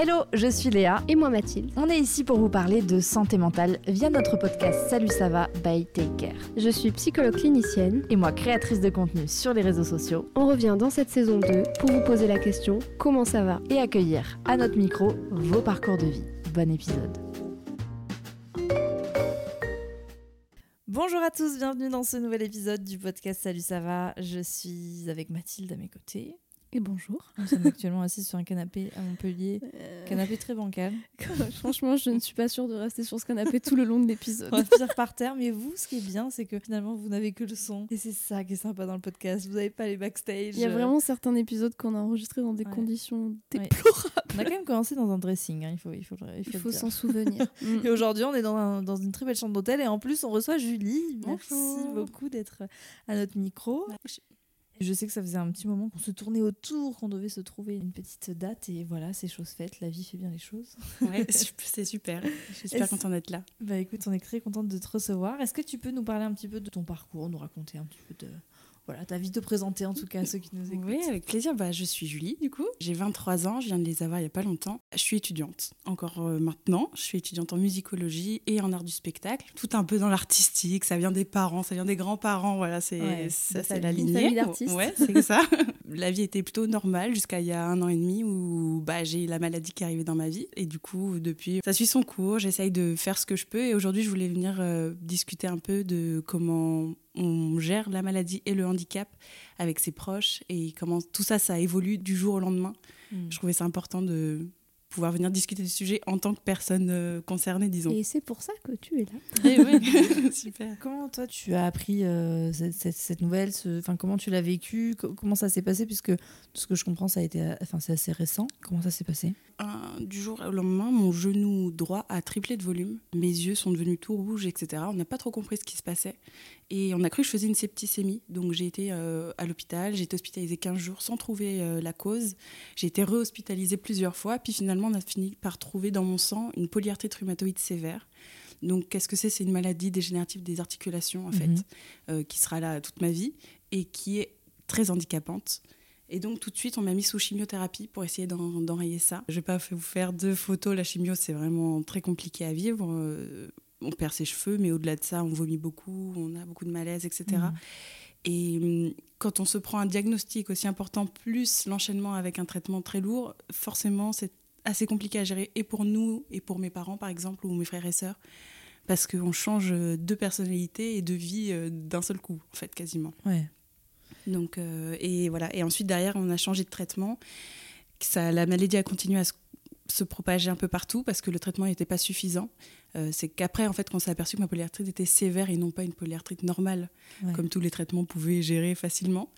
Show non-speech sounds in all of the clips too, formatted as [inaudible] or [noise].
Hello, je suis Léa. Et moi Mathilde. On est ici pour vous parler de santé mentale via notre podcast Salut ça va by Take Care. Je suis psychologue clinicienne. Et moi créatrice de contenu sur les réseaux sociaux. On revient dans cette saison 2 pour vous poser la question comment ça va? Et accueillir à notre micro vos parcours de vie. Bon épisode. Bonjour à tous, bienvenue dans ce nouvel épisode du podcast Salut ça va. Je suis avec Mathilde à mes côtés. Et bonjour. Nous sommes actuellement assis sur un canapé à Montpellier. Euh, canapé très bancal. [laughs] Franchement, je ne suis pas sûre de rester sur ce canapé tout le long de l'épisode. On va par terre, mais vous, ce qui est bien, c'est que finalement, vous n'avez que le son. Et c'est ça qui est sympa dans le podcast. Vous n'avez pas les backstage. Il y a vraiment certains épisodes qu'on a enregistrés dans des conditions déplorables. On a quand même commencé dans un dressing, hein. il faut, il faut, il faut, s'en souvenir. [laughs] Et aujourd'hui, on est dans, dans, une très belle chambre d'hôtel et en plus, on reçoit Julie. Merci beaucoup d'être à notre micro. Je sais que ça faisait un petit moment qu'on se tournait autour, qu'on devait se trouver une petite date et voilà, c'est chose faite. La vie fait bien les choses. Ouais, [laughs] c'est super. Je suis super contente d'être là. Bah écoute, on est très contente de te recevoir. Est-ce que tu peux nous parler un petit peu de ton parcours, nous raconter un petit peu de voilà, t'as de te présenter en tout cas à ceux qui nous [laughs] écoutent. Oui, avec plaisir. Bah, je suis Julie, du coup. J'ai 23 ans, je viens de les avoir il n'y a pas longtemps. Je suis étudiante, encore euh, maintenant. Je suis étudiante en musicologie et en art du spectacle. Tout un peu dans l'artistique, ça vient des parents, ça vient des grands-parents. Voilà, c'est ça, c'est la lignée. d'artistes. Ouais, c'est ça. [laughs] la vie était plutôt normale jusqu'à il y a un an et demi où bah, j'ai la maladie qui est arrivée dans ma vie. Et du coup, depuis, ça suit son cours. J'essaye de faire ce que je peux. Et aujourd'hui, je voulais venir euh, discuter un peu de comment on gère la maladie et le handicap avec ses proches et comment tout ça, ça évolue du jour au lendemain. Mm. Je trouvais ça important de pouvoir venir discuter du sujet en tant que personne euh, concernée, disons. Et c'est pour ça que tu es là. Et oui, [laughs] super. Comment toi tu as appris euh, cette, nouvelle Enfin, comment tu l'as vécu? Comment ça s'est passé? Puisque tout ce que je comprends, ça a été, enfin, c'est assez récent. Comment ça s'est passé? Du jour au lendemain, mon genou droit a triplé de volume. Mes yeux sont devenus tout rouges, etc. On n'a pas trop compris ce qui se passait. Et on a cru que je faisais une septicémie. Donc j'ai été euh, à l'hôpital, j'ai été hospitalisée 15 jours sans trouver euh, la cause. J'ai été re-hospitalisée plusieurs fois. Puis finalement, on a fini par trouver dans mon sang une polyarthrite rhumatoïde sévère. Donc qu'est-ce que c'est? C'est une maladie dégénérative des articulations, en fait, mhm. euh, qui sera là toute ma vie et qui est très handicapante. Et donc tout de suite, on m'a mis sous chimiothérapie pour essayer d'enrayer ça. Je vais pas vous faire deux photos. La chimio, c'est vraiment très compliqué à vivre on perd ses cheveux, mais au-delà de ça, on vomit beaucoup, on a beaucoup de malaise, etc. Et mm. hum, quand on se prend un diagnostic aussi important, plus l'enchaînement avec un traitement très lourd, forcément, c'est assez compliqué à gérer, et pour nous, et pour mes parents, par exemple, ou mes frères et sœurs, parce qu'on change de personnalité et de vie euh, d'un seul coup, en fait, quasiment. Ouais. Donc, euh, et voilà. Et ensuite, derrière, on a changé de traitement. Ça, la maladie a continué à se se propager un peu partout parce que le traitement n'était pas suffisant. Euh, c'est qu'après, en fait, qu'on s'est aperçu que ma polyarthrite était sévère et non pas une polyarthrite normale, comme tous les traitements pouvaient gérer facilement.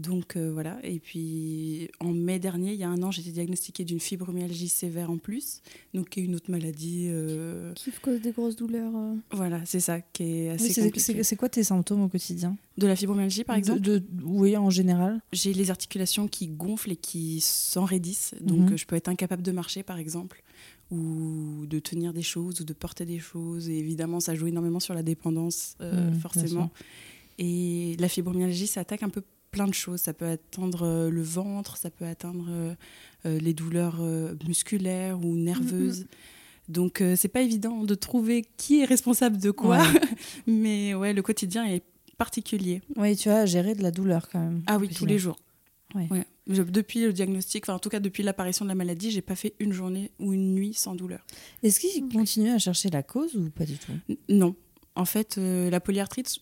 Donc euh, voilà, et puis en mai dernier, il y a un an, j'étais diagnostiquée d'une fibromyalgie sévère en plus, donc qui est une autre maladie. Euh, qui cause des grosses douleurs. Euh. Voilà, c'est ça qui est assez compliqué. C'est quoi tes symptômes au quotidien? De la fibromyalgie par exemple? de, Oui, en général. J'ai les articulations qui gonflent et qui s'enraidissent, donc mhm. je peux être incapable de marcher par exemple ou de tenir des choses ou de porter des choses. Et évidemment, ça joue énormément sur la dépendance, mhm, forcément. Et la fibromyalgie, ça attaque un peu plein de choses. Ça peut atteindre euh, le ventre, ça peut atteindre euh, euh, les douleurs musculaires ou nerveuses. Mm, mm. Donc c'est pas évident de trouver qui est responsable de quoi, [laughs] mais ouais, le quotidien est particulier. Oui, tu as géré de la douleur quand même. Ah oui, tous les jours. Ouais. depuis le diagnostic, enfin en tout cas depuis l'apparition de la maladie, j'ai pas fait une journée ou une nuit sans douleur. Est-ce qu'il continue à chercher la cause ou pas du tout? Non. En fait, la polyarthrite,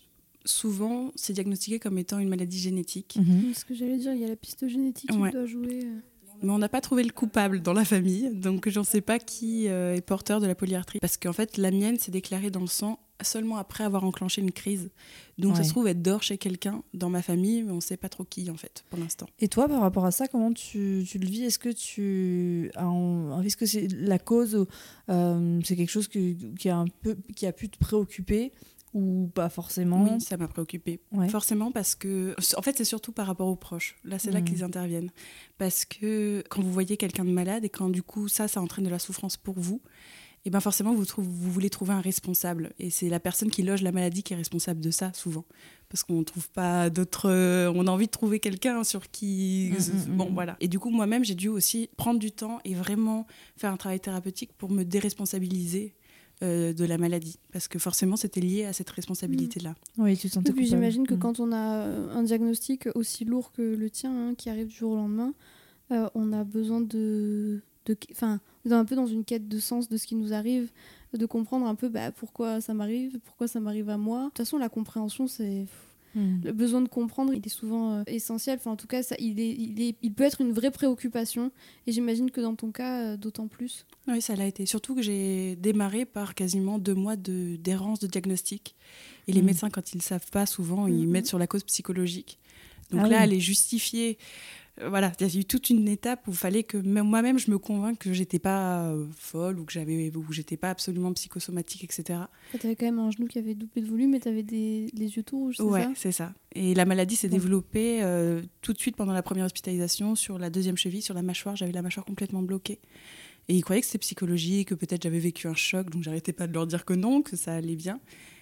souvent, c'est diagnostiqué comme étant une maladie génétique. Mhm. Ce que j'allais dire, il y a la piste génétique qui doit jouer. Euh. Mais on n'a pas trouvé le coupable dans la famille, donc j'en sais pas qui euh, est porteur de la polyarthrite. Parce qu'en fait, la mienne s'est déclarée dans le sang seulement après avoir enclenché une crise. Donc ça se trouve être dort chez quelqu'un dans ma famille, mais on ne sait pas trop qui en fait pour l'instant. Et toi, par rapport à ça, comment tu, tu le vis? Est-ce que tu est-ce que c'est la cause, euh, c'est quelque chose qui, a un peu, qui a pu te préoccuper ou pas forcément Oui, ça m'a préoccupée. Ouais. Forcément parce que, en fait, c'est surtout par rapport aux proches. Là, c'est là Mhm. qu'ils interviennent. Parce que quand vous voyez quelqu'un de malade et quand du coup ça, ça entraîne de la souffrance pour vous, et ben forcément vous, trouvez- vous voulez trouver un responsable. Et c'est la personne qui loge la maladie qui est responsable de ça souvent. Parce qu'on trouve pas d'autres. euh, on a envie de trouver quelqu'un sur qui. Mhm, Bon, mhm. voilà. Et du coup, moi-même, j'ai dû aussi prendre du temps et vraiment faire un travail thérapeutique pour me déresponsabiliser. Euh, de la maladie parce que forcément c'était lié à cette responsabilité là Oui, tu te sentais Et puis j'imagine que Mm. quand on a euh, un diagnostic aussi lourd que le tien, hein, qui arrive du jour au lendemain, euh, on a besoin de... de- Enfin, on est un peu dans une quête de sens de ce qui nous arrive, de comprendre un peu bah, pourquoi ça m'arrive, pourquoi ça m'arrive à moi. De toute façon, la compréhension, c'est... Mm. Le besoin de comprendre, il est souvent euh, essentiel. Enfin, en tout cas, ça, il, est, il, est, il peut être une vraie préoccupation. Et j'imagine que dans ton cas, euh, d'autant plus. Oui, ça l'a été. Surtout que j'ai démarré par quasiment deux mois de- d'errance de, diagnostic. Et les Mhm. médecins, quand ils ne savent pas, souvent, ils Mhm. mettent sur la cause psychologique. Donc Ah là, oui. aller justifier. euh, Voilà, il y a eu toute une étape où il fallait que même- moi-même je me convainque que j'étais pas euh, folle ou que j'avais ou j'étais pas absolument psychosomatique, etc. Tu avais quand même un genou qui avait doublé de volume et tu avais des, les yeux tout rouges, c'est Ouais, ça? c'est ça. Et la maladie s'est développée euh, tout de suite pendant la première hospitalisation sur la deuxième cheville, sur la mâchoire. J'avais la mâchoire complètement bloquée. Et ils croyaient que c'était psychologique, que peut-être j'avais vécu un choc, donc j'arrêtais pas de leur dire que non, que ça allait bien.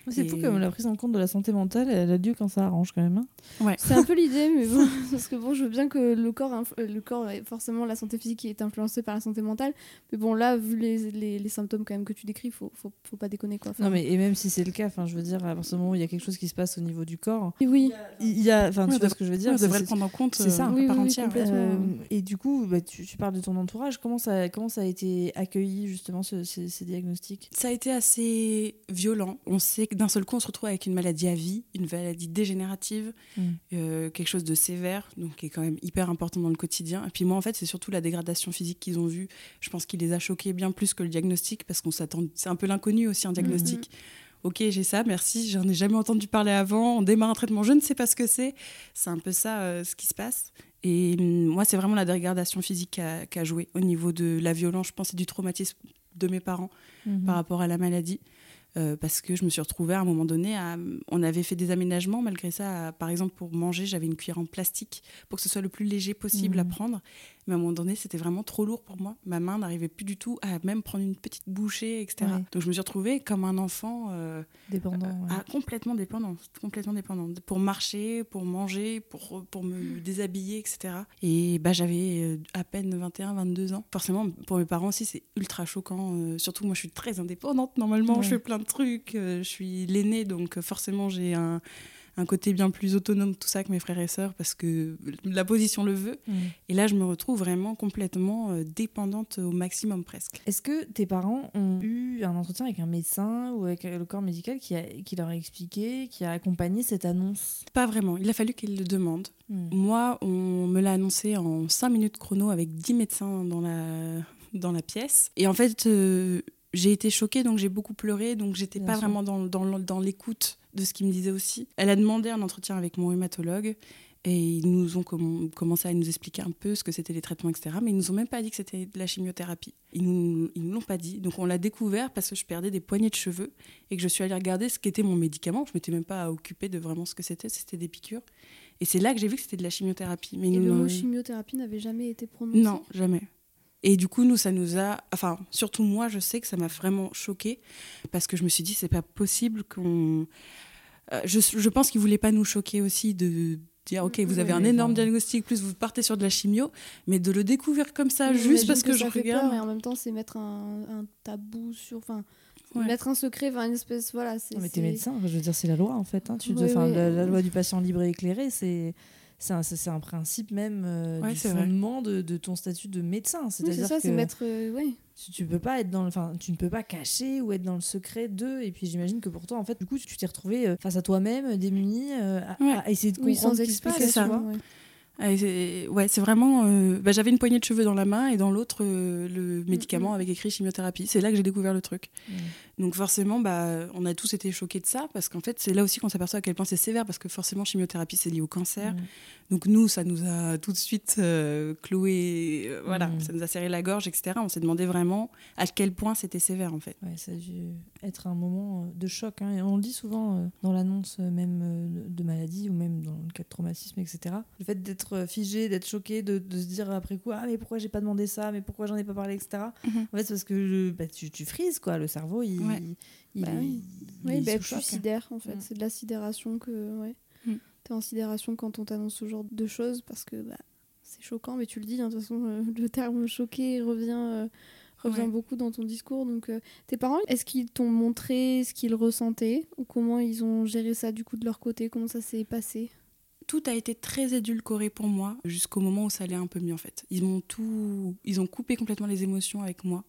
C'est Et- fou comme la prise en compte de la santé mentale, elle a lieu quand ça arrange quand même. hein. C'est un peu l'idée, mais bon, [laughs] parce que bon, je veux bien que le corps, euh, le corps, forcément la santé physique est influencée par la santé mentale, mais bon, là, vu les, les, les symptômes quand même que tu décris, faut, faut, faut pas déconner quoi. Enfin, Non mais et même si c'est le cas, enfin je veux dire à partir du moment où il y a quelque chose qui se passe au niveau du corps, et oui, il y a, enfin Ouais, tu vois ce que je veux dire, on devrait le prendre en compte c'est ça. euh, Oui, oui, entière. complètement. Euh, et du coup, bah, tu, tu parles de ton entourage. Comment ça, comment ça a été accueilli justement ce- ces, ces diagnostics? Ça a été assez violent. On sait que d'un seul coup, on se retrouve avec une maladie à vie, une maladie dégénérative, Mm. euh, quelque chose de sévère, donc qui est quand même hyper important dans le quotidien. Et puis moi, en fait, c'est surtout la dégradation physique qu'ils ont vue. Je pense qu'il les a choqués bien plus que le diagnostic, parce qu'on s'attend. C'est un peu l'inconnu aussi, un diagnostic. Ok, j'ai ça, merci, j'en ai jamais entendu parler avant. On démarre un traitement, je ne sais pas ce que c'est. C'est un peu ça euh, ce qui se passe. Et hum, moi, c'est vraiment la dégradation physique qui a, qui a joué au niveau de la violence, je pense, et du traumatisme de mes parents Mhm. par rapport à la maladie. Euh, parce que je me suis retrouvée à un moment donné, à- on avait fait des aménagements malgré ça. à- par exemple, pour manger, j'avais une cuillère en plastique pour que ce soit le plus léger possible à Mhm. prendre. Mais à un moment donné, c'était vraiment trop lourd pour moi. Ma main n'arrivait plus du tout à même prendre une petite bouchée, etc. Ouais. Donc je me suis retrouvée comme un enfant euh, Dépendant. ouais. ah, complètement dépendante, complètement dépendante. Pour marcher, pour manger, pour, pour me déshabiller, etc. Et bah, j'avais euh, à peine 21, 22 ans. Forcément, pour mes parents aussi, c'est ultra choquant. euh, surtout, moi, je suis très indépendante. Normalement, Ouais. je fais plein de trucs. euh, je suis l'aînée, donc euh, forcément, j'ai un, un côté bien plus autonome, tout ça, que mes frères et sœurs, parce que la position le veut. Mhm. Et là, je me retrouve vraiment complètement euh, dépendante au maximum presque. Est-ce que tes parents ont eu un entretien avec un médecin ou avec le corps médical qui, a, qui leur a expliqué, qui a accompagné cette annonce? Pas vraiment. Il a fallu qu'ils le demandent. Mhm. Moi, on me l'a annoncé en 5 minutes chrono avec 10 médecins dans la, dans la pièce. Et en fait, euh, j'ai été choquée, donc j'ai beaucoup pleuré, donc j'étais pas sûr. vraiment dans, dans, dans l'écoute de ce qu'il me disait aussi. Elle a demandé un entretien avec mon rhumatologue. Et ils nous ont comm- commencé à nous expliquer un peu ce que c'était les traitements, etc. Mais ils nous ont même pas dit que c'était de la chimiothérapie. Ils nous, ils nous l'ont pas dit. Donc on l'a découvert parce que je perdais des poignées de cheveux et que je suis allée regarder ce qu'était mon médicament. Je m'étais même pas occupée de vraiment ce que c'était. C'était des piqûres. Et c'est là que j'ai vu que c'était de la chimiothérapie. Mais et le mot l'ont- chimiothérapie n'avait jamais été prononcé? non, jamais. Et du coup, nous, ça nous a. Enfin, surtout moi, je sais que ça m'a vraiment choquée parce que je me suis dit, c'est pas possible qu'on. Euh, je, je pense qu'ils voulaient pas nous choquer aussi de dire, ok, vous avez Oui, un mais énorme diagnostic, plus vous partez sur de la chimio, mais de le découvrir comme ça, Oui, juste parce que, je ça fait regarde. peur et en même temps, c'est mettre un, un tabou sur. Enfin, Ouais. mettre un secret, enfin, une espèce. Voilà, c'est. Non, mais t'es médecin, je veux dire, c'est la loi en fait. hein. Tu Oui, dois- enfin, oui. la, la loi du patient libre et éclairé, c'est. C'est un, c'est un principe même euh, Ouais, du fondement de, de ton statut de médecin. Oui, C'est-à-dire c'est ça, que c'est mettre. euh, ouais. tu, tu peux pas être dans enfin, tu ne peux pas cacher ou être dans le secret d'eux. Et puis j'imagine que pour toi, en fait, du coup, tu t'es retrouvé euh, face à toi-même, démuni, euh, à, Ouais. à essayer de Oui, comprendre sans ce qui se passe. ouais. Ah, c'est- ouais, c'est vraiment. euh, bah, J'avais une poignée de cheveux dans la main et dans l'autre, euh, le médicament Mhm. avec écrit chimiothérapie. C'est là que j'ai découvert le truc. Mm. Donc forcément, bah, on a tous été choqués de ça, parce qu'en fait, c'est là aussi qu'on s'aperçoit à quel point c'est sévère, parce que forcément, chimiothérapie, c'est lié au cancer. Donc nous, ça nous a tout de suite euh, cloué, euh, voilà, ça nous a serré la gorge, etc. On s'est demandé vraiment à quel point c'était sévère, en fait. Ouais, ça a dû être un moment euh, de choc. Hein. Et on le dit souvent dans l'annonce même de maladie, ou même dans le cas de traumatisme, etc. Le fait d'être figé, d'être choqué, de, de, se dire après quoi, ah mais pourquoi j'ai pas demandé ça, mais pourquoi j'en ai pas parlé, etc. Mhm. En fait, c'est parce que bah, tu, tu, frises, quoi. Le cerveau, il il, bah oui, oui bah, tu sidères en fait. Mm. C'est de la sidération que. Ouais. Mm. T'es en sidération quand on t'annonce ce genre de choses parce que bah, c'est choquant, mais tu le dis, hein, de toute façon, euh, [laughs] le terme choqué revient. Euh, revient beaucoup dans ton discours. Donc, euh, tes parents, est-ce qu'ils t'ont montré ce qu'ils ressentaient ou comment ils ont géré ça du coup de leur côté? Comment ça s'est passé? Tout a été très édulcoré pour moi jusqu'au moment où ça allait un peu mieux en fait. Ils m'ont tout, ils ont coupé complètement les émotions avec moi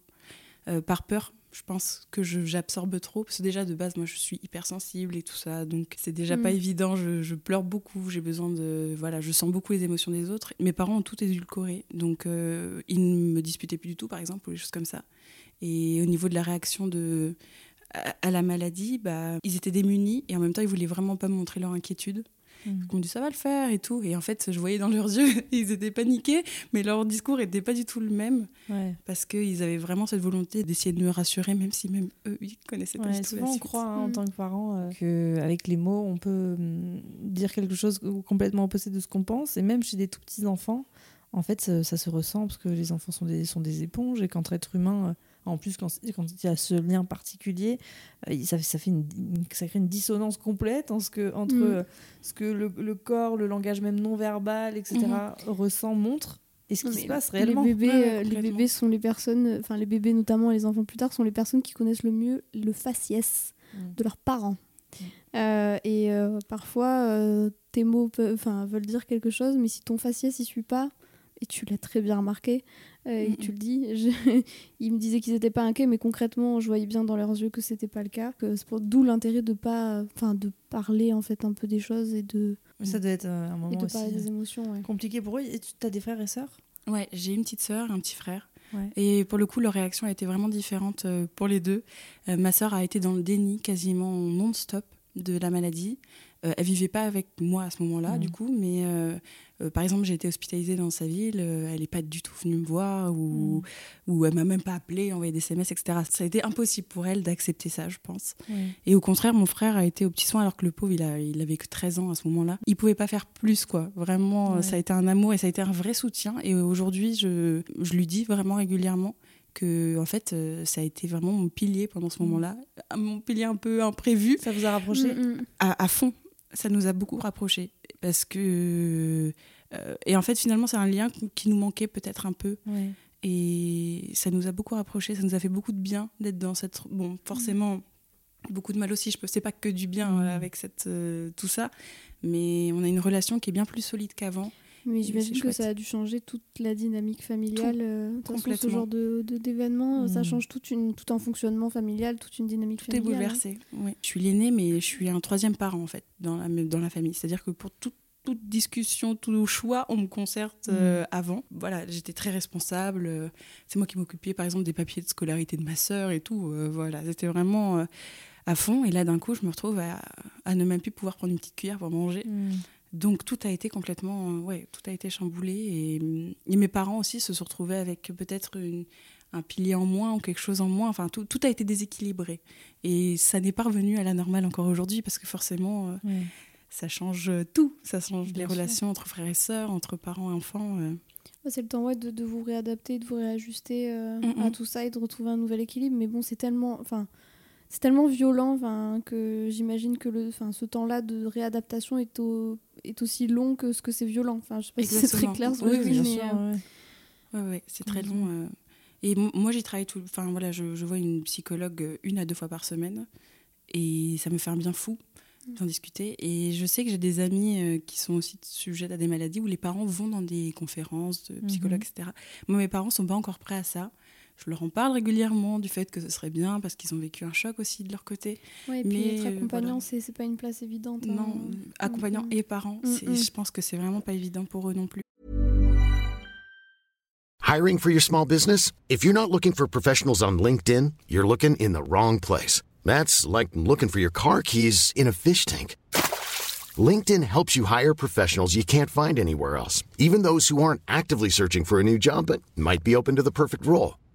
par peur je pense que j'absorbe trop. Parce que déjà, de base, moi, je suis hypersensible et tout ça. Donc, c'est déjà pas mm. évident. Je, pleure beaucoup. J'ai besoin de. Voilà, je sens beaucoup les émotions des autres. Mes parents ont tout édulcoré. Donc, euh, ils ne me disputaient plus du tout, par exemple, ou des choses comme ça. Et au niveau de la réaction de, à, la maladie, bah, ils étaient démunis et en même temps, ils voulaient vraiment pas montrer leur inquiétude. Mm. On me dit ça va le faire et tout. Et en fait, je voyais dans leurs [laughs] yeux, ils étaient paniqués, mais leur discours n'était pas du tout le même. Parce qu'ils avaient vraiment cette volonté d'essayer de me rassurer, même si même eux, ils connaissaient pas du tout souvent, on croit hein, en mm. tant que parent euh, qu'avec les mots, on peut mm, dire quelque chose complètement opposé de ce qu'on pense. Et même chez des tout petits enfants, en fait, ça, ça, se ressent parce que les enfants sont des, sont des éponges et qu'entre êtres humains, euh, en plus, quand, quand il y a ce lien particulier, euh, ça, ça, fait une, ça crée une dissonance complète en ce que, entre mm. euh, ce que le, corps, le langage même non verbal, etc., mm-hmm. ressent, montre. Et ce qui se passe réellement. Les bébés, euh, les bébés sont les personnes, enfin les bébés notamment les enfants plus tard, sont les personnes qui connaissent le mieux le faciès mm. de leurs parents. et parfois, tes mots peuvent, veulent dire quelque chose, mais si ton faciès ne suit pas, et tu l'as très bien remarqué, euh, tu le dis. [laughs] Ils me disaient qu'ils n'étaient pas inquiets, mais concrètement, je voyais bien dans leurs yeux que c'était pas le cas. D'où l'intérêt de pas, enfin, de parler en fait un peu des choses et de. Ça doit être euh, un moment aussi des émotions, compliqué pour eux. Et tu as des frères et sœurs? Ouais, j'ai une petite sœur, un petit frère. Et pour le coup, leur réaction a été vraiment différente euh, pour les deux. ma sœur a été dans le déni quasiment non-stop de la maladie. Euh, elle vivait pas avec moi à ce moment-là, du coup, mais euh, euh, par exemple, j'ai été hospitalisée dans sa ville, elle n'est pas du tout venue me voir, ou, mm. ou elle m'a même pas appelé, envoyé des SMS, etc. Ça a été impossible pour elle d'accepter ça, je pense. Et au contraire, mon frère a été au petit soin alors que le pauvre, il, a, il avait que 13 ans à ce moment-là. Il pouvait pas faire plus, quoi. Vraiment, ça a été un amour et ça a été un vrai soutien. Et aujourd'hui, je, je lui dis vraiment régulièrement que en fait ça a été vraiment mon pilier pendant ce mm. moment-là mon pilier un peu imprévu ça vous a rapproché mm, à, à, fond ça nous a beaucoup rapprochés. Parce que. Euh, et en fait, finalement, c'est un lien qui nous manquait peut-être un peu. Et ça nous a beaucoup rapprochés, ça nous a fait beaucoup de bien d'être dans cette. Bon, forcément, beaucoup de mal aussi. Je ne sais pas que du bien euh, avec cette, euh, tout ça. Mais on a une relation qui est bien plus solide qu'avant. Mais j'imagine que ça a dû changer toute la dynamique familiale. Euh, ce genre de, d'événement, ça mm. change tout, une, tout un fonctionnement familial, toute une dynamique tout familiale. Tout est bouleversé. Oui. Je suis l'aînée, mais je suis un troisième parent en fait dans la, dans la famille. C'est-à-dire que pour toute discussion, tout choix, on me concerte mm. euh, avant. Voilà, j'étais très responsable. Euh, c'est moi qui m'occupais, par exemple, des papiers de scolarité de ma sœur et tout. voilà, c'était vraiment à fond. Et là, d'un coup, je me retrouve à, ne même plus pouvoir prendre une petite cuillère pour manger. Mm. Donc tout a été complètement, euh, ouais, tout a été chamboulé et, mes parents aussi se sont retrouvés avec peut-être un pilier en moins ou quelque chose en moins. Enfin, tout, a été déséquilibré et ça n'est pas revenu à la normale encore aujourd'hui parce que forcément, euh, ça change tout. Ça change les relations entre frères et sœurs, entre parents et enfants. Euh. C'est le temps ouais, de, vous réadapter, de vous réajuster à tout ça et de retrouver un nouvel équilibre. Mais bon, c'est tellement, enfin, c'est tellement violent que j'imagine que le, ce temps-là de réadaptation est, est aussi long que ce que c'est violent. Enfin, je sais pas si c'est très clair. oui, oui, mais, euh, c'est très long. Euh. Et moi, j'y travaille tout. Enfin, voilà, je, vois une psychologue euh, une à deux fois par semaine et ça me fait un bien fou d'en discuter. Et je sais que j'ai des amis qui sont aussi sujets à des maladies où les parents vont dans des conférences de psychologues, mhm. etc. Moi, mes parents sont pas encore prêts à ça je leur en parle régulièrement du fait que ce serait bien parce qu'ils ont vécu un choc aussi de leur côté. Oui, et puis être accompagnant, ce c'est pas une place évidente. Hein. Non, accompagnant mm, mm. et parents, mm, je pense que c'est vraiment pas évident pour eux non plus. Hiring for your small business? If you're not looking for professionals on LinkedIn, you're looking in the wrong place. That's like looking for your car keys in a fish tank. LinkedIn helps you hire professionals you can't find anywhere else, even those who aren't actively searching for a new job but might be open to the perfect role.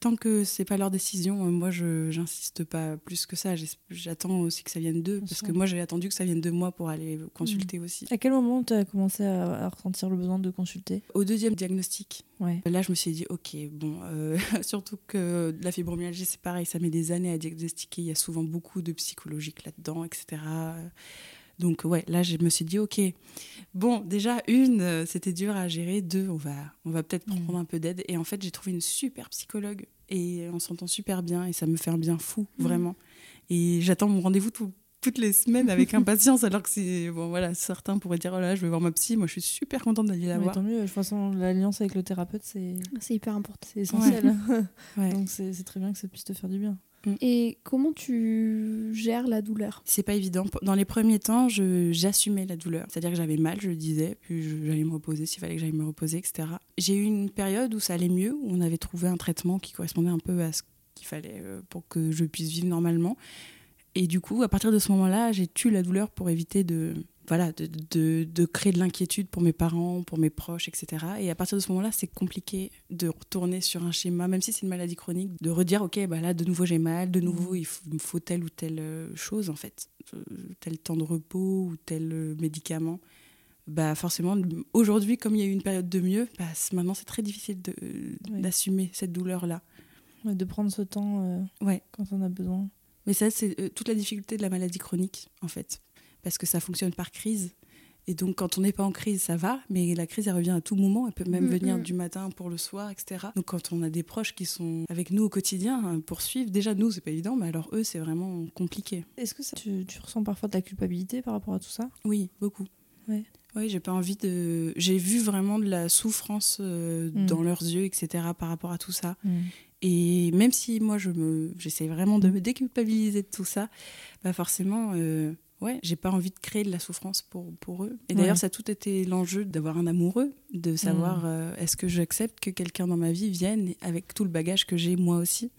tant que c'est pas leur décision, euh, moi je j'insiste pas plus que ça. J'attends aussi que ça vienne d'eux, parce que moi j'ai attendu que ça vienne de moi pour aller consulter aussi. À quel moment tu as commencé à, à ressentir le besoin de consulter? Au deuxième diagnostic, Ouais. là je me suis dit ok bon, euh, [laughs] surtout que la fibromyalgie c'est pareil, ça met des années à diagnostiquer. Il y a souvent beaucoup de psychologique là-dedans, etc. Donc ouais, là je me suis dit ok, bon déjà une, euh, c'était dur à gérer. Deux, on va, on va peut-être Mm. prendre un peu d'aide. Et en fait j'ai trouvé une super psychologue et on s'entend super bien et ça me fait un bien fou Mm. vraiment. Et j'attends mon rendez-vous tout- toutes les semaines avec [laughs] impatience alors que c'est bon voilà certains pourraient dire oh là je vais voir ma psy moi je suis super contente d'aller la voir tant mieux. De toute façon, l'alliance avec le thérapeute, c'est C'est hyper important. c'est essentiel. Ouais. [laughs] Donc c'est c'est très bien que ça puisse te faire du bien. Et comment tu gères la douleur? C'est pas évident. Dans les premiers temps, j'assumais la douleur. C'est-à-dire que j'avais mal, je le disais, puis j'allais me reposer s'il fallait que j'aille me reposer, etc. J'ai eu une période où ça allait mieux, où on avait trouvé un traitement qui correspondait un peu à ce qu'il fallait euh, pour que je puisse vivre normalement. Et du coup, à partir de ce moment-là, j'ai tué la douleur pour éviter de, voilà, de, de- de créer de l'inquiétude pour mes parents, pour mes proches, etc. Et à partir de ce moment-là, c'est compliqué de retourner sur un schéma, même si c'est une maladie chronique, de redire, OK, bah là, de nouveau, j'ai mal, de nouveau, il me faut telle ou telle euh, chose, en fait, Euh, tel temps de repos ou tel euh, médicament. Bah forcément, aujourd'hui, comme il y a eu une période de mieux, bah, maintenant, c'est très difficile Oui. d'assumer cette douleur-là. De prendre ce temps euh, Ouais. quand on a besoin. Mais ça, c'est euh, toute la difficulté de la maladie chronique, en fait. Parce que ça fonctionne par crise. Et donc, quand on n'est pas en crise, ça va. Mais la crise, elle revient à tout moment. Elle peut même Mm, venir mm. du matin pour le soir, etc. Donc, quand on a des proches qui sont avec nous au quotidien hein, pour suivre, déjà, nous, c'est pas évident. Mais alors, eux, c'est vraiment compliqué. Est-ce que ça, tu, tu ressens parfois de la culpabilité par rapport à tout ça? Oui, beaucoup. Ouais. Oui, j'ai pas envie de. J'ai vu vraiment de la souffrance euh, Mm. dans leurs yeux, etc. par rapport à tout ça. Et même si moi, je me, j'essaie vraiment de me déculpabiliser de tout ça, bah forcément, euh, ouais, j'ai pas envie de créer de la souffrance pour, pour eux. Et d'ailleurs, Ouais. ça a tout été l'enjeu d'avoir un amoureux, de savoir euh, est-ce que j'accepte que quelqu'un dans ma vie vienne avec tout le bagage que j'ai moi aussi.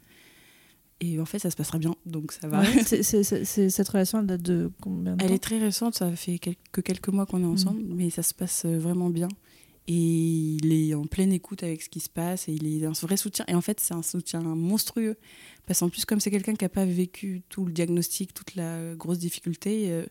Et en fait, ça se passera bien, donc ça va. Ouais, [laughs] c'est- c'est- c'est- c'est- cette relation, elle date de combien de Elle temps est très récente, ça fait quel- que quelques mois qu'on est Mm. ensemble, mais ça se passe euh, vraiment bien. Et il est en pleine écoute avec ce qui se passe et il est un vrai soutien. Et en fait, c'est un soutien monstrueux. Parce qu'en plus, comme c'est quelqu'un qui n'a pas vécu tout le diagnostic, toute la grosse difficulté, euh,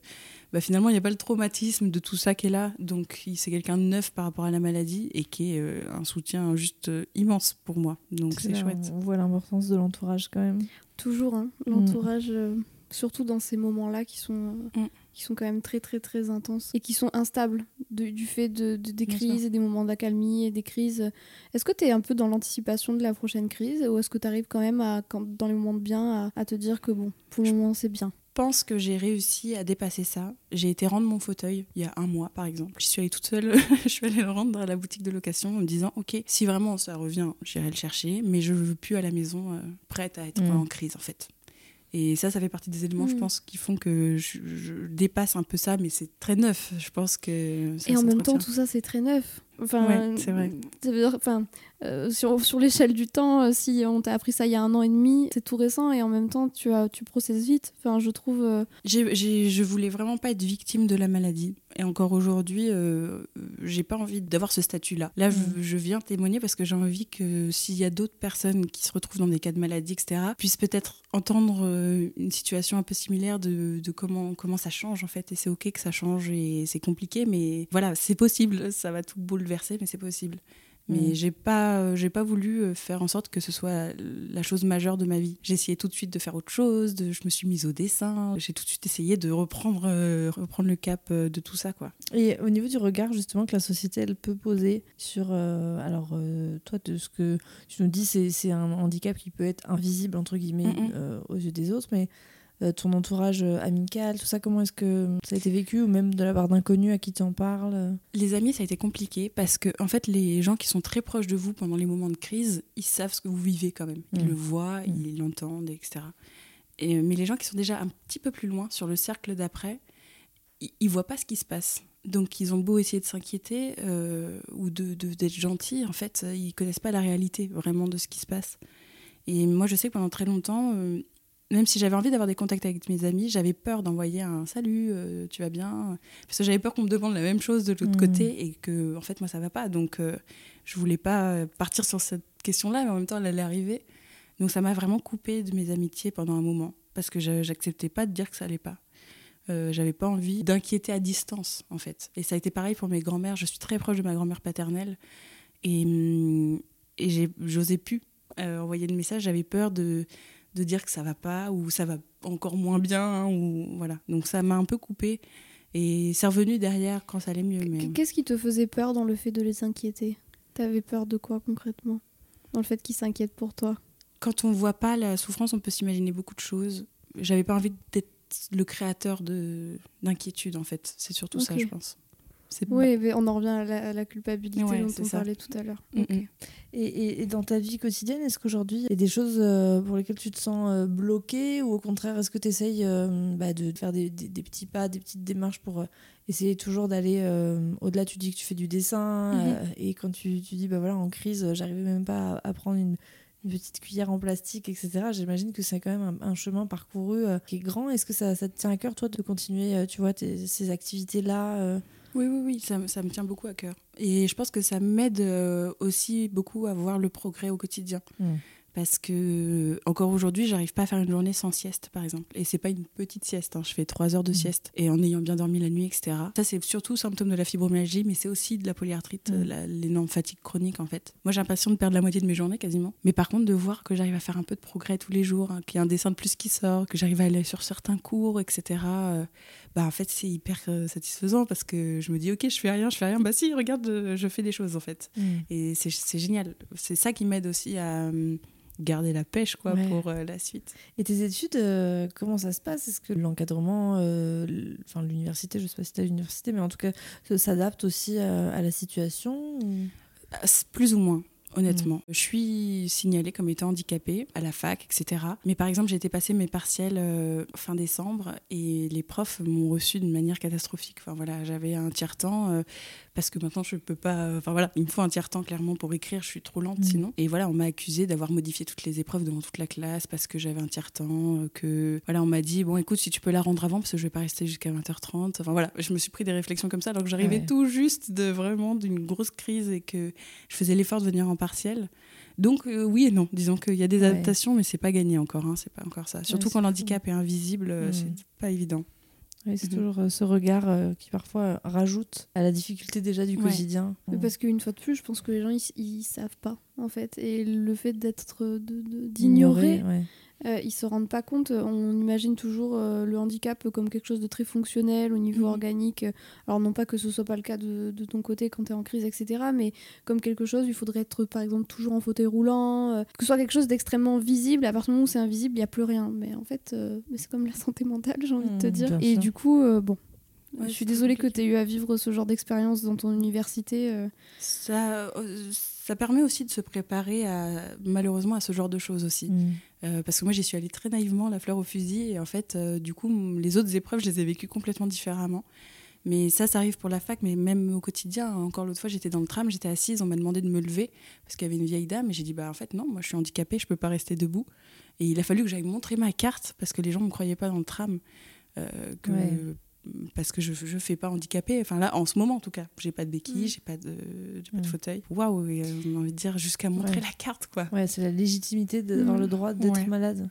bah finalement, il n'y a pas le traumatisme de tout ça qui est là. Donc, c'est quelqu'un de neuf par rapport à la maladie et qui est euh, un soutien juste euh, immense pour moi. Donc, c'est chouette. On voit l'importance de l'entourage quand même. Toujours, hein, l'entourage, euh, surtout dans ces moments-là qui sont, euh, Mm. Qui sont quand même très très très intenses et qui sont instables de- du fait de, de- des Bien crises sûr. et des moments d'accalmie et des crises. Est-ce que tu es un peu dans l'anticipation de la prochaine crise ou est-ce que tu arrives quand même à, quand, dans les moments de bien à, à te dire que bon, pour le moment c'est bien? Je pense que j'ai réussi à dépasser ça. J'ai été rendre mon fauteuil il y a un mois, par exemple. Je suis allée toute seule, [laughs] je suis allée le rendre à la boutique de location en me disant, ok, si vraiment ça revient, j'irai le chercher, mais je veux plus à la maison, euh, prête à être Mm. en crise, en fait. Et ça, ça fait partie des éléments, je Mm. pense, qui font que je, je dépasse un peu ça, mais c'est très neuf. Je pense que ça Et en même temps, tout ça c'est très neuf. Enfin, Ouais, c'est vrai. ça veut dire- enfin, euh, sur, sur l'échelle du temps, euh, si on t'a appris ça il y a un an et demi, c'est tout récent et en même temps tu, as, tu processes vite. Enfin, je trouve. euh, j'ai- je voulais vraiment pas être victime de la maladie. Et encore aujourd'hui, euh, j'ai pas envie d'avoir ce statut-là. Là, je, Mm. je viens témoigner parce que j'ai envie que s'il y a d'autres personnes qui se retrouvent dans des cas de maladie, etc., puissent peut-être entendre une situation un peu similaire de, de comment, comment ça change, en fait. Et c'est OK que ça change et c'est compliqué, mais voilà, c'est possible. Ça va tout bouleverser, mais c'est possible. Mais Mm. j'ai pas, euh, j'ai pas voulu euh, faire en sorte que ce soit la chose majeure de ma vie. J'ai essayé tout de suite de faire autre chose. de- je me suis mise au dessin. J'ai tout de suite essayé de reprendre, euh, reprendre le cap de tout ça, quoi. Et au niveau du regard justement que la société elle peut poser sur euh, alors euh, toi de ce que tu nous dis c'est c'est un handicap qui peut être invisible entre guillemets Mm, mm. aux yeux des autres mais ton entourage euh, amical, tout ça, comment est-ce que ça a été vécu ou même de la part d'inconnus à qui tu en parles Les amis, ça a été compliqué parce que, en fait, les gens qui sont très proches de vous pendant les moments de crise, ils savent ce que vous vivez quand même. Ils le voient, ils l'entendent, etc. Et, mais les gens qui sont déjà un petit peu plus loin sur le cercle d'après, ils, ils voient pas ce qui se passe. Donc, ils ont beau essayer de s'inquiéter euh, ou de, de- d'être gentils, en fait, ils connaissent pas la réalité vraiment de ce qui se passe. Et moi, je sais que pendant très longtemps, euh, même si j'avais envie d'avoir des contacts avec mes amis, j'avais peur d'envoyer un salut, euh, tu vas bien Parce que j'avais peur qu'on me demande la même chose de l'autre Mhm. côté et que, en fait, moi, ça va pas. Donc, euh, je voulais pas partir sur cette question-là, mais en même temps, elle allait arriver. Donc, ça m'a vraiment coupé de mes amitiés pendant un moment parce que je- j'acceptais pas de dire que ça allait pas. Euh, j'avais pas envie d'inquiéter à distance, en fait. Et ça a été pareil pour mes grands-mères. Je suis très proche de ma grand-mère paternelle et, hum, et j'osais plus euh, envoyer de message. J'avais peur de, de dire que ça va pas ou ça va encore moins bien. hein, ou voilà. Donc ça m'a un peu coupé. Et c'est revenu derrière quand ça allait mieux. Mais... Qu'est-ce qui te faisait peur dans le fait de les inquiéter? T'avais peur de quoi concrètement? Dans le fait qu'ils s'inquiètent pour toi? Quand on voit pas la souffrance, on peut s'imaginer beaucoup de choses. J'avais pas envie d'être le créateur de d'inquiétude en fait. C'est surtout ça, je pense. Oui, mais on en revient à la, à la culpabilité Ouais, dont on ça. parlait tout à l'heure. Mm, mm. Et, et- et dans ta vie quotidienne, est-ce qu'aujourd'hui, il y a des choses euh, pour lesquelles tu te sens euh, bloqué ou au contraire, est-ce que tu essayes bah, de faire des, des- des petits pas, des petites démarches pour euh, essayer toujours d'aller euh, au-delà Tu dis que tu fais du dessin euh, et quand tu, tu dis, bah voilà, en crise, euh, j'arrivais même pas à, à prendre une, une petite cuillère en plastique, etc. J'imagine que c'est quand même un, un chemin parcouru euh, qui est grand. Est-ce que ça, ça te tient à cœur, toi, de continuer, euh, tu vois, tes- ces activités-là euh? Oui, oui, oui, ça, ça me tient beaucoup à cœur. Et je pense que ça m'aide euh, aussi beaucoup à voir le progrès au quotidien. Mm. Parce que encore aujourd'hui, j'arrive pas à faire une journée sans sieste, par exemple. Et c'est pas une petite sieste. hein. Je fais trois heures de Mm. sieste et en ayant bien dormi la nuit, etc. Ça, c'est surtout symptôme de la fibromyalgie, mais c'est aussi de la polyarthrite, Mm. euh, l'énorme fatigue chronique, en fait. Moi, j'ai l'impression de perdre la moitié de mes journées quasiment. Mais par contre, de voir que j'arrive à faire un peu de progrès tous les jours, hein, qu'il y a un dessin de plus qui sort, que j'arrive à aller sur certains cours, etc. euh, bah, en fait, c'est hyper euh, satisfaisant parce que je me dis, ok, je fais rien, je fais rien. Bah si, regarde, euh, je fais des choses, en fait. Et c'est génial. C'est ça qui m'aide aussi à euh, garder la pêche quoi, Ouais. pour euh, la suite. Et tes études, euh, comment ça se passe? Est-ce que l'encadrement, euh, enfin l'université, je sais pas si tu à l'université, mais en tout cas, ça s'adapte aussi euh, à la situation ou- Ah, Plus ou moins. Honnêtement, je suis signalée comme étant handicapée à la fac, etc. Mais par exemple, j'ai été passer mes partiels euh, fin décembre et les profs m'ont reçu d'une manière catastrophique. Enfin voilà, j'avais un tiers temps euh, parce que maintenant je peux pas. Enfin voilà, il me faut un tiers temps clairement pour écrire. Je suis trop lente Mm. sinon. Et voilà, on m'a accusé d'avoir modifié toutes les épreuves devant toute la classe parce que j'avais un tiers temps. euh, que voilà, on m'a dit bon, écoute, si tu peux la rendre avant parce que je vais pas rester jusqu'à 20h30. Enfin voilà, je me suis pris des réflexions comme ça alors que j'arrivais Ouais. tout juste de vraiment d'une grosse crise et que je faisais l'effort de venir en partiel. Donc euh, oui et non, disons qu'il y a des Ouais. adaptations, mais c'est pas gagné encore, hein, c'est pas encore ça. Surtout c'est quand l'handicap est invisible, euh, Mm. c'est pas évident. Oui, c'est Mhm. toujours euh, ce regard euh, qui parfois rajoute à la difficulté déjà du Ouais. quotidien. Parce qu'une fois de plus, je pense que les gens, ils, ils savent pas, en fait. Et le fait d'être, de- de- d'ignorer, ouais. Euh, ils se rendent pas compte. On imagine toujours euh, le handicap comme quelque chose de très fonctionnel au niveau Mhm. organique. Alors, non pas que ce soit pas le cas de, de ton côté quand tu es en crise, etc. Mais comme quelque chose, il faudrait être, par exemple, toujours en fauteuil roulant. euh, que ce soit quelque chose d'extrêmement visible. À partir du moment où c'est invisible, il n'y a plus rien. Mais en fait, euh, c'est comme la santé mentale, j'ai envie de te Mhm, dire. Et sûr. du coup, euh, bon. Ouais, je suis désolée que tu aies eu à vivre ce genre d'expérience dans ton université. euh. Ça, euh, ça permet aussi de se préparer à, malheureusement à ce genre de choses aussi. Mm. Euh, parce que moi, j'y suis allée très naïvement, la fleur au fusil, et en fait, euh, du coup, les autres épreuves, je les ai vécues complètement différemment. Mais ça, ça arrive pour la fac, mais même au quotidien. Encore l'autre fois, j'étais dans le tram, j'étais assise, on m'a demandé de me lever parce qu'il y avait une vieille dame, et j'ai dit bah en fait non, moi je suis handicapée, je peux pas rester debout. Et il a fallu que j'aille montrer ma carte parce que les gens me croyaient pas dans le tram, euh, que Ouais. Parce que je je fais pas handicapée. Enfin là, en ce moment en tout cas, j'ai pas de béquille, Mm. j'ai pas de pas de Mm. fauteuil. Waouh, et, euh, on a envie de dire jusqu'à montrer Ouais. la carte quoi. Ouais, c'est la légitimité d'avoir Mm. le droit d'être Ouais. malade.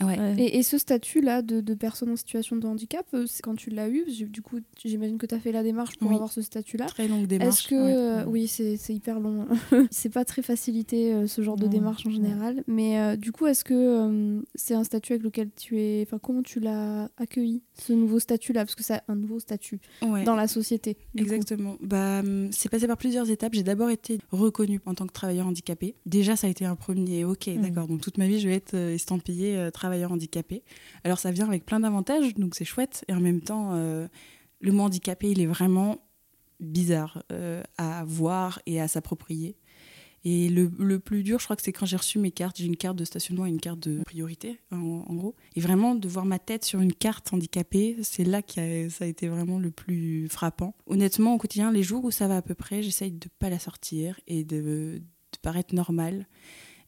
Ouais. Ouais. Et, et ce statut-là de, de personne en situation de handicap, euh, quand tu l'as eu, du coup, j'imagine que tu as fait la démarche pour Oui. avoir ce statut-là. Très longue démarche. Est-ce que, ouais. euh, oui, c'est hyper long. [laughs] c'est pas très facilité euh, ce genre de démarche en général. Mais euh, du coup, est-ce que euh, c'est un statut avec lequel tu es. Enfin, comment tu l'as accueilli, ce nouveau statut-là? Parce que c'est un nouveau statut Ouais. dans la société. coup. Exactement. Bah, hum, c'est passé par plusieurs étapes. J'ai d'abord été reconnue en tant que travailleur handicapé. Déjà, ça a été un premier. Ok, Mm. d'accord. Donc toute ma vie, je vais être estampillée euh, travailleur travailleur handicapé. Alors ça vient avec plein d'avantages, donc c'est chouette. Et en même temps, euh, le mot handicapé, il est vraiment bizarre euh, à voir et à s'approprier. Et le, plus dur, je crois que c'est quand j'ai reçu mes cartes. J'ai une carte de stationnement et une carte de priorité, en, en, gros. Et vraiment, de voir ma tête sur une carte handicapée, c'est là que ça a été vraiment le plus frappant. Honnêtement, au quotidien, les jours où ça va à peu près, j'essaye de ne pas la sortir et de, de paraître normale.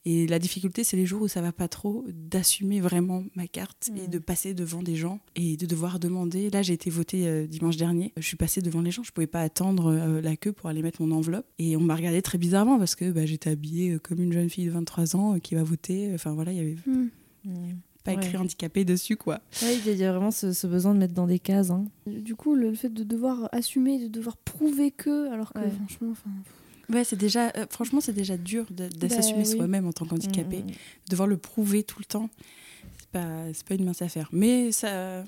Et la difficulté, c'est les jours où ça va pas trop, d'assumer vraiment ma carte mmh. et de passer devant des gens et de devoir demander. Là, j'ai été votée euh, dimanche dernier. Je suis passée devant les gens. Je pouvais pas attendre euh, la queue pour aller mettre mon enveloppe. Et on m'a regardé très bizarrement parce que bah, j'étais habillée euh, comme une jeune fille de 23 ans euh, qui va voter. Enfin voilà, il y avait. Mmh. Pas écrit ouais. handicapé dessus, quoi. Ouais, il y a vraiment ce, ce, besoin de mettre dans des cases. Hein. Du coup, le, fait de devoir assumer, de devoir prouver que, alors que ouais. franchement, enfin. Ouais, c'est déjà, euh, franchement, c'est déjà dur de, de bah, s'assumer oui. soi-même en tant qu'handicapé, mmh. de devoir le prouver tout le temps. C'est pas, pas une mince affaire. Mais ça,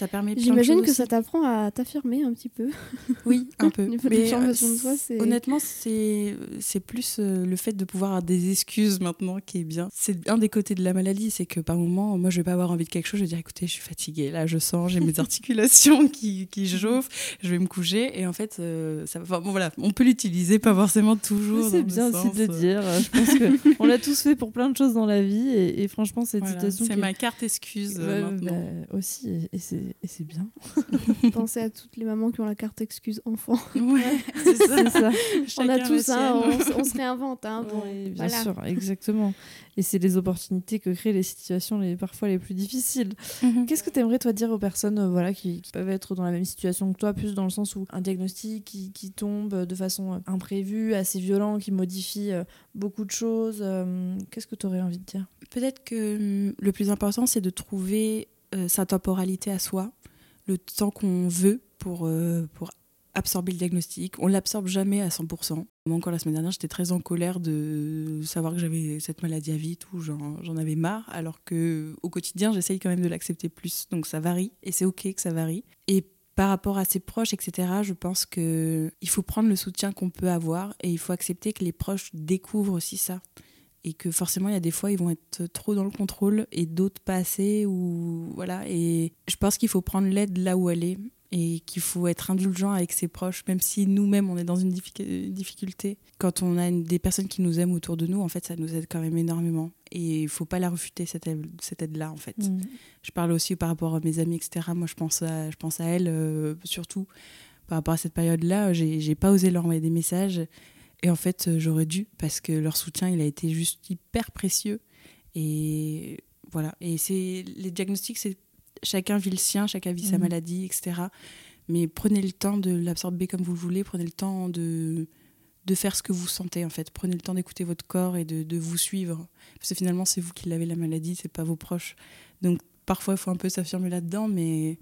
ça permet. J'imagine que ça t'apprend à t'affirmer un petit peu. Oui, [laughs] un peu. Mais euh, de soi, honnêtement, c'est c'est plus euh, le fait de pouvoir avoir des excuses maintenant qui est bien. C'est un des côtés de la maladie, c'est que par moment, moi, je vais pas avoir envie de quelque chose, je vais dire, écoutez, je suis fatiguée, là, je sens, j'ai mes [laughs] articulations qui qui chauffent, je vais me coucher, et en fait, euh, ça, enfin, bon voilà, on peut l'utiliser, pas forcément toujours. C'est bien aussi de le dire. Je pense que [laughs] on l'a tous fait pour plein de choses dans la vie, et, et franchement, cette voilà, situation. C'est ma carte excuse maintenant. Bah, aussi, et c'est et c'est bien. [laughs] Pensez à toutes les mamans qui ont la carte excuse enfant. [laughs] Ouais, c'est ça. ça. [laughs] on a tous, hein, on, on, se réinvente. Hein, bon, bien voilà. sûr, exactement. Et c'est les opportunités que créent les situations les, parfois les plus difficiles. Mm -hmm. Qu'est-ce que tu aimerais, toi, dire aux personnes euh, voilà, qui, qui, peuvent être dans la même situation que toi, plus dans le sens où un diagnostic qui, qui tombe de façon euh, imprévue, assez violent, qui modifie euh, beaucoup de choses euh, Qu'est-ce que tu aurais envie de dire? Peut-être que hum, le plus important, c'est de trouver euh, sa temporalité à soi, le temps qu'on veut pour, euh, pour absorber le diagnostic. On l'absorbe jamais à 100%. Moi, encore la semaine dernière, j'étais très en colère de savoir que j'avais cette maladie à vie, tout, j'en avais marre, alors que au quotidien, j'essaye quand même de l'accepter plus. Donc ça varie, et c'est ok que ça varie. Et par rapport à ses proches, etc., je pense que il faut prendre le soutien qu'on peut avoir, et il faut accepter que les proches découvrent aussi ça et que forcément il y a des fois ils vont être trop dans le contrôle et d'autres pas assez ou voilà. Et je pense qu'il faut prendre l'aide là où elle est et qu'il faut être indulgent avec ses proches même si nous-mêmes on est dans une difficulté. Quand on a des personnes qui nous aiment autour de nous en fait ça nous aide quand même énormément et il faut pas la refuter cette aide, cette aide là en fait. Mmh. je parle aussi par rapport à mes amis etc moi je pense à je pense à elle euh, surtout. Par rapport à cette période là j'ai pas osé leur envoyer des messages et en fait, euh, j'aurais dû parce que leur soutien, il a été juste hyper précieux. Et voilà. Et c'est les diagnostics, c'est chacun vit le sien, chacun vit mmh. sa maladie, etc. Mais prenez le temps de l'absorber comme vous le voulez. Prenez le temps de de faire ce que vous sentez en fait. Prenez le temps d'écouter votre corps et de, de, vous suivre. Parce que finalement, c'est vous qui l'avez la maladie, c'est pas vos proches. Donc parfois, il faut un peu s'affirmer là-dedans, mais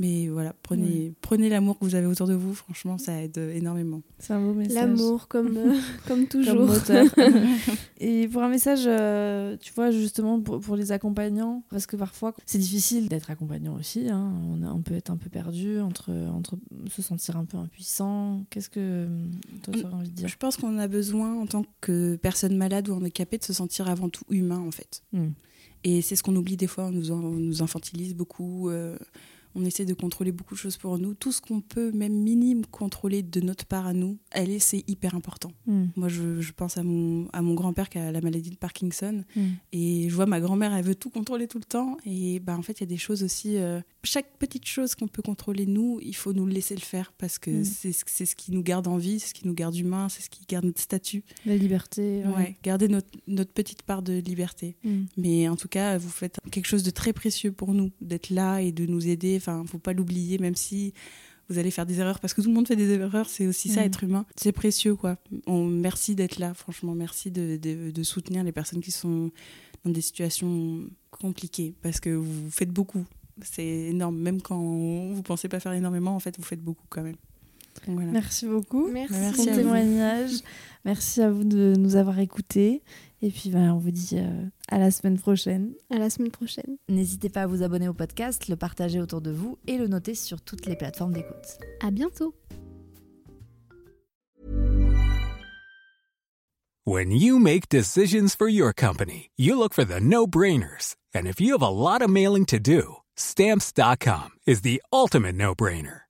mais voilà, prenez, ouais. prenez l'amour que vous avez autour de vous, franchement, ça aide énormément. C'est un beau message. L'amour, comme, euh, [laughs] comme toujours. Comme [laughs] Et pour un message, euh, tu vois, justement, pour, pour, les accompagnants, parce que parfois, c'est difficile d'être accompagnant aussi. Hein. On, a, on, peut être un peu perdu entre, entre se sentir un peu impuissant. Qu'est-ce que toi, tu aurais envie de dire? Je pense qu'on a besoin, en tant que personne malade ou handicapée, de se sentir avant tout humain, en fait. Mm. Et c'est ce qu'on oublie des fois, on nous, on nous infantilise beaucoup. Euh, on essaie de contrôler beaucoup de choses pour nous. Tout ce qu'on peut, même minime, contrôler de notre part à nous, elle est, c'est hyper important. Mm. Moi, je, je, pense à mon, à mon grand-père qui a la maladie de Parkinson. Mm. Et je vois ma grand-mère, elle veut tout contrôler tout le temps. Et bah, en fait, il y a des choses aussi. Euh, chaque petite chose qu'on peut contrôler, nous, il faut nous laisser le faire parce que mm. c'est ce qui nous garde en vie, c'est ce qui nous garde humain, c'est ce qui garde notre statut. La liberté. Ouais, ouais garder notre, notre petite part de liberté. Mais en tout cas, vous faites quelque chose de très précieux pour nous, d'être là et de nous aider Enfin, faut pas l'oublier, même si vous allez faire des erreurs, parce que tout le monde fait des erreurs, c'est aussi ça, mmh. être humain. C'est précieux, quoi. On, merci d'être là, franchement. Merci de, de, de, soutenir les personnes qui sont dans des situations compliquées, parce que vous faites beaucoup. C'est énorme. Même quand vous pensez pas faire énormément, en fait, vous faites beaucoup quand même. Voilà. Merci beaucoup. Merci, pour témoignage. Merci à vous de nous avoir écoutés. Et puis, ben, on vous dit euh, à la semaine prochaine. À la semaine prochaine. N'hésitez pas à vous abonner au podcast, le partager autour de vous et le noter sur toutes les plateformes d'écoute. À bientôt. When you make decisions for your company, you look for the no-brainers. And if you have a lot of mailing to do, stamps.com is the ultimate no-brainer.